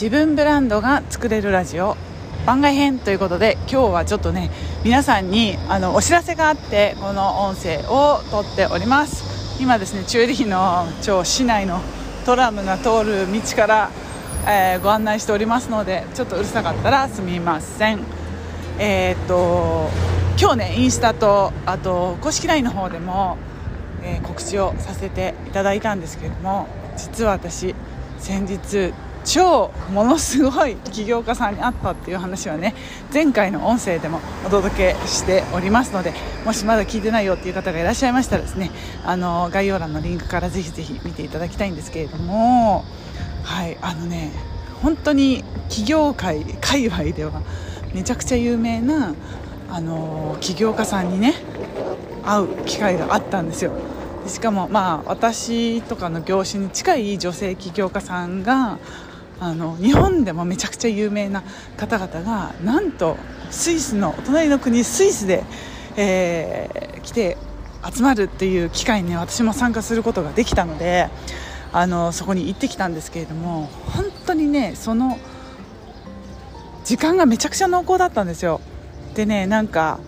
自分ブランドが作れるラジオ番外編ということで今日はちょっとね皆さんにあのお知らせがあってこの音声を撮っております。今ですねチューリーの超市内のトラムが通る道から、えー、ご案内しておりますのでちょっとうるさかったらすみません。えー、っと今日ねインスタとあと公式 LINE の方でも、えー、告知をさせていただいたんですけれども実は私先日超ものすごい起業家さんに会ったっていう話はね前回の音声でもお届けしておりますのでもしまだ聞いてないよっていう方がいらっしゃいましたらですねあの概要欄のリンクからぜひぜひ見ていただきたいんですけれどもはいあのね本当に起業界界隈ではめちゃくちゃ有名なあの起業家さんにね会う機会があったんですよ。しかもまあ私とかの業種に近い女性起業家さんがあの日本でもめちゃくちゃ有名な方々がなんとスイスのお隣の国スイスで、えー、来て集まるっていう機会に、ね、私も参加することができたのであのそこに行ってきたんですけれども本当にねその時間がめちゃくちゃ濃厚だったんですよ。でねなんか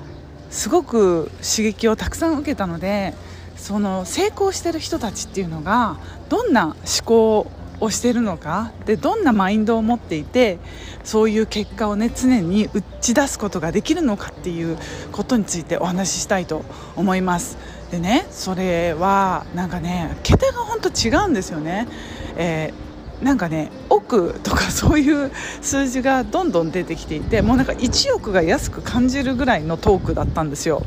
すごく刺激をたくさん受けたのでその成功してる人たちっていうのがどんな思考をしてるのか？でどんなマインドを持っていてそういう結果をね常に打ち出すことができるのかっていうことについてお話ししたいと思います。でねそれはなんかね桁が本当違うんですよね、えー、なんかね億とか そういう数字がどんどん出てきていてもうなんか1億が安く感じるぐらいのトークだったんですよ。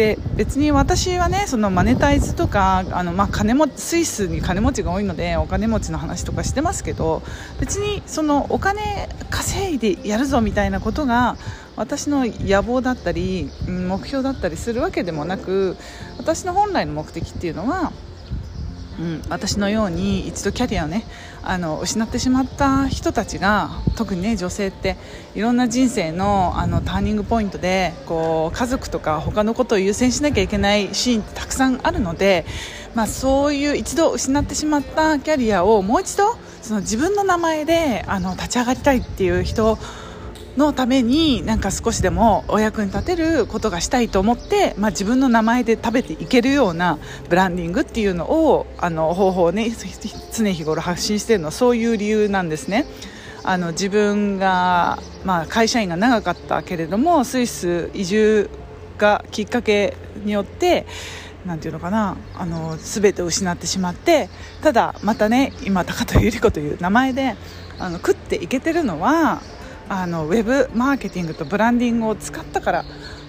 で別に私はねそのマネタイズとかあの、まあ、金もスイスに金持ちが多いのでお金持ちの話とかしてますけど別にそのお金稼いでやるぞみたいなことが私の野望だったり目標だったりするわけでもなく私の本来の目的っていうのはうん、私のように一度キャリアをねあの失ってしまった人たちが特にね女性っていろんな人生のあのターニングポイントでこう家族とか他のことを優先しなきゃいけないシーンってたくさんあるので、まあ、そういう一度失ってしまったキャリアをもう一度その自分の名前であの立ち上がりたいっていう人のためになんか少しでもお役に立てることがしたいと思って、まあ、自分の名前で食べていけるようなブランディングっていうのをあの方法をね常日頃発信しているのはそういう理由なんですね。あの自分が、まあ、会社員が長かったけれどもスイス移住がきっかけによってなんていうのかなあの全てを失ってしまってただまたね今高田百合子という名前であの食っていけてるのはあのウェブマーケティングとブランディングを使ったから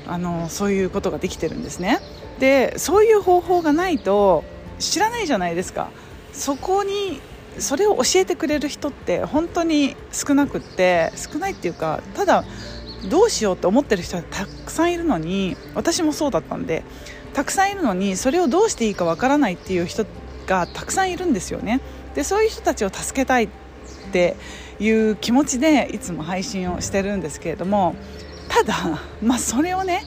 あのそういうことができてるんですね。でそういう方法がないと知らないじゃないですか。そこにそれを教えてくれる人って本当に少なくって少ないっていうかただどうしようって思ってる人はたくさんいるのに私もそうだったんでたくさんいるのにそれをどうしていいかわからないっていう人がたくさんいるんですよね。でそういう人たちを助けたいっていう気持ちでいつも配信をしてるんですけれどもただ、まあ、それをね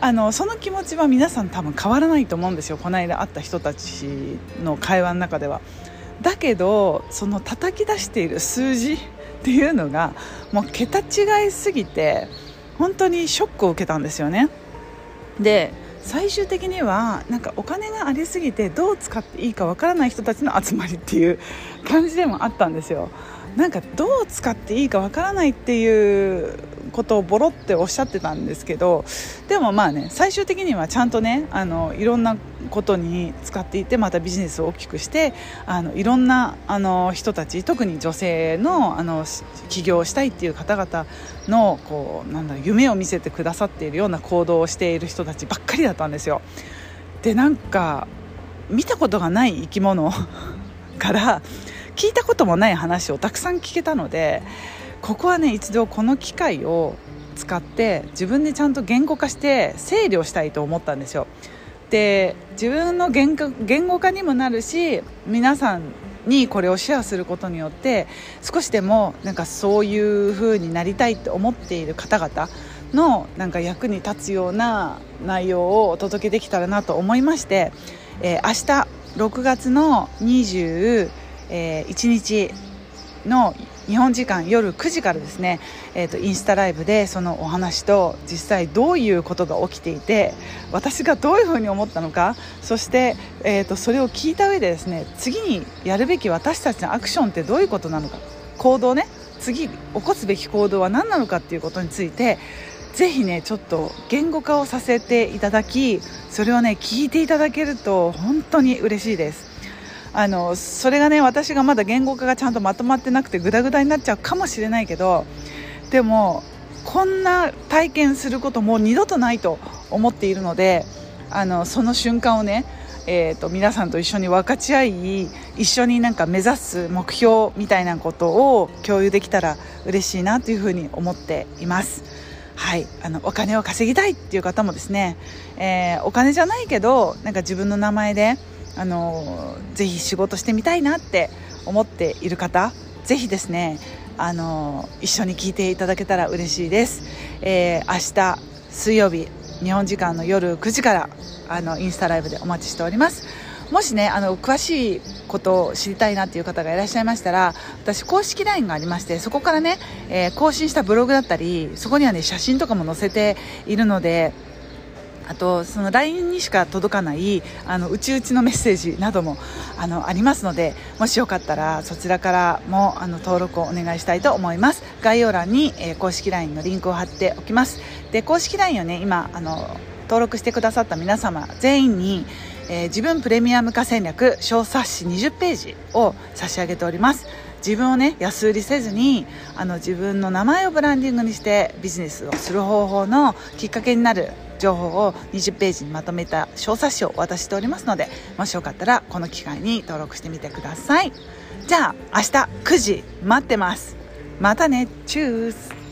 あのその気持ちは皆さん多分変わらないと思うんですよこの間会った人たちの会話の中では。だけどその叩き出している数字っていうのがもう桁違いすぎて本当にショックを受けたんですよね。で最終的にはなんかお金がありすぎてどう使っていいかわからない人たちの集まりっていう感じでもあったんですよ。なんかどう使っていいかわからないっていうことをボロっておっしゃってたんですけどでもまあね最終的にはちゃんとねあのいろんなことに使っていてまたビジネスを大きくしてあのいろんなあの人たち特に女性のあの起業したいっていう方々のこうなんだ夢を見せてくださっているような行動をしている人たちばっかりだったんですよ。でなんか見たことがない生き物 から聞いたこともない話をたくさん聞けたのでここはね一度この機会を使って自分でちゃんと言語化して整理をしたいと思ったんですよ。で自分の言語化にもなるし皆さんにこれをシェアすることによって少しでもなんかそういう風になりたいと思っている方々のなんか役に立つような内容をお届けできたらなと思いまして、えー、明日6月のえー、1日の日本時間夜9時からですね、えーと、インスタライブでそのお話と実際どういうことが起きていて私がどういうふうに思ったのかそして、えーと、それを聞いた上でですね次にやるべき私たちのアクションってどういうことなのか行動ね次起こすべき行動は何なのかっていうことについてぜひねちょっと言語化をさせていただきそれをね聞いていただけると本当に嬉しいです。あのそれがね私がまだ言語化がちゃんとまとまってなくてグダグダになっちゃうかもしれないけどでもこんな体験することもう二度とないと思っているのであのその瞬間をねえーと、皆さんと一緒に分かち合い一緒になんか目指す目標みたいなことを共有できたら嬉しいなというふうに思っています。はい、あのお金を稼ぎたいっていう方もですね、えー、お金じゃないけどなんか自分の名前であのぜひ仕事してみたいなって思っている方ぜひですねあの一緒に聞いていただけたら嬉しいです、えー、明日水曜日日本時間の夜9時からあのインスタライブでお待ちしております。もしねあの詳しいことを知りたいなっていう方がいらっしゃいましたら私公式 LINE がありましてそこからね、えー、更新したブログだったりそこにはね写真とかも載せているのであとその LINE にしか届かないあのうちうちのメッセージなどもあのありますのでもしよかったらそちらからもあの登録をお願いしたいと思います。概要欄に、えー、公式 LINE のリンクを貼っておきます。で公式 LINE をね今あの登録してくださった皆様全員に、えー、自分プレミアム化戦略小冊子20ページを差し上げております。自分をね安売りせずにあの自分の名前をブランディングにしてビジネスをする方法のきっかけになる情報を20ページにまとめた小冊子を渡しておりますのでもしよかったらこの機会に登録してみてください。じゃあ明日9時待ってます。またね。チュース。